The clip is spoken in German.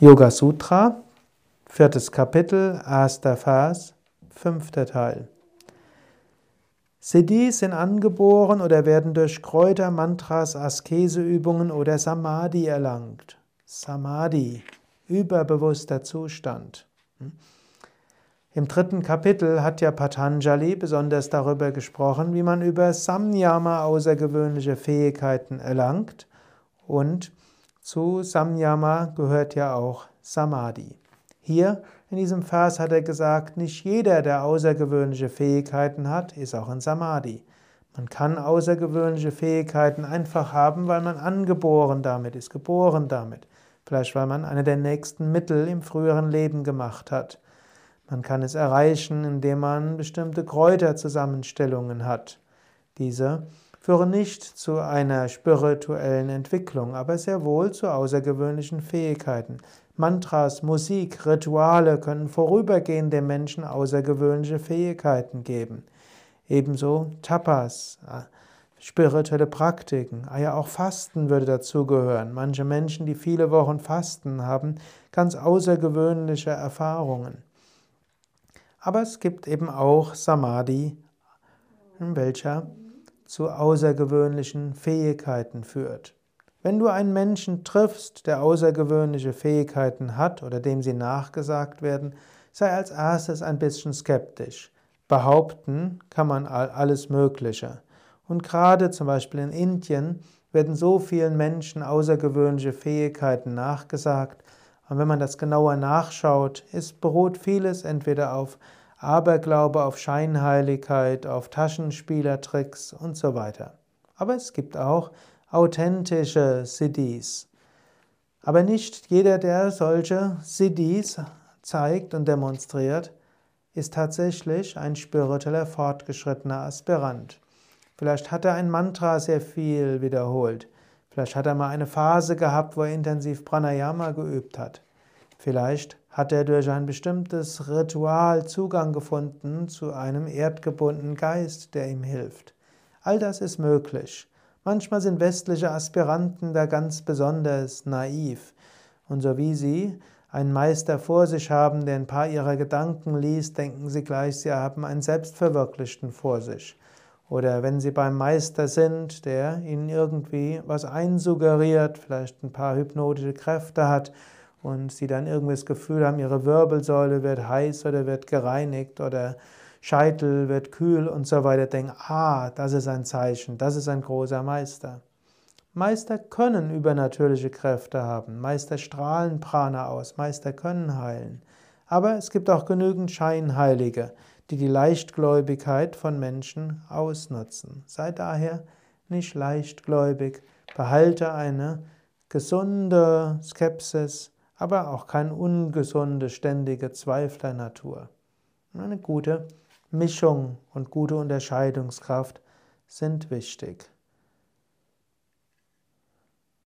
Yoga Sutra, viertes Kapitel, erster Vers, fünfter Teil. Siddhis sind angeboren oder werden durch Kräuter, Mantras, Askeseübungen oder Samadhi erlangt. Samadhi, überbewusster Zustand. Im dritten Kapitel hat ja Patanjali besonders darüber gesprochen, wie man über Samyama außergewöhnliche Fähigkeiten erlangt und zu Samyama gehört ja auch Samadhi. Hier in diesem Vers hat er gesagt, nicht jeder, der außergewöhnliche Fähigkeiten hat, ist auch in Samadhi. Man kann außergewöhnliche Fähigkeiten einfach haben, weil man angeboren damit ist, geboren damit. Vielleicht weil man eine der nächsten Mittel im früheren Leben gemacht hat. Man kann es erreichen, indem man bestimmte Kräuterzusammenstellungen hat. Diese führen nicht zu einer spirituellen Entwicklung, aber sehr wohl zu außergewöhnlichen Fähigkeiten. Mantras, Musik, Rituale können vorübergehend dem Menschen außergewöhnliche Fähigkeiten geben. Ebenso Tapas, äh, spirituelle Praktiken, ah ja auch Fasten würde dazugehören. Manche Menschen, die viele Wochen fasten, haben ganz außergewöhnliche Erfahrungen. Aber es gibt eben auch Samadhi, in welcher zu außergewöhnlichen Fähigkeiten führt. Wenn du einen Menschen triffst, der außergewöhnliche Fähigkeiten hat oder dem sie nachgesagt werden, sei als erstes ein bisschen skeptisch. Behaupten kann man alles Mögliche. Und gerade zum Beispiel in Indien werden so vielen Menschen außergewöhnliche Fähigkeiten nachgesagt. Und wenn man das genauer nachschaut, ist, beruht vieles entweder auf Aberglaube auf Scheinheiligkeit, auf Taschenspielertricks und so weiter. Aber es gibt auch authentische Siddhis. Aber nicht jeder, der solche Siddhis zeigt und demonstriert, ist tatsächlich ein spiritueller fortgeschrittener Aspirant. Vielleicht hat er ein Mantra sehr viel wiederholt. Vielleicht hat er mal eine Phase gehabt, wo er intensiv Pranayama geübt hat. Vielleicht hat er durch ein bestimmtes Ritual Zugang gefunden zu einem erdgebundenen Geist, der ihm hilft. All das ist möglich. Manchmal sind westliche Aspiranten da ganz besonders naiv. Und so wie sie einen Meister vor sich haben, der ein paar ihrer Gedanken liest, denken sie gleich, sie haben einen Selbstverwirklichten vor sich. Oder wenn sie beim Meister sind, der ihnen irgendwie was einsuggeriert, vielleicht ein paar hypnotische Kräfte hat, und sie dann irgendwie das Gefühl haben, ihre Wirbelsäule wird heiß oder wird gereinigt oder Scheitel wird kühl und so weiter, denken, ah, das ist ein Zeichen, das ist ein großer Meister. Meister können übernatürliche Kräfte haben, Meister strahlen Prana aus, Meister können heilen. Aber es gibt auch genügend Scheinheilige, die die Leichtgläubigkeit von Menschen ausnutzen. Sei daher nicht leichtgläubig, behalte eine gesunde Skepsis, aber auch keine ungesunde, ständige Zweiflernatur. Eine gute Mischung und gute Unterscheidungskraft sind wichtig.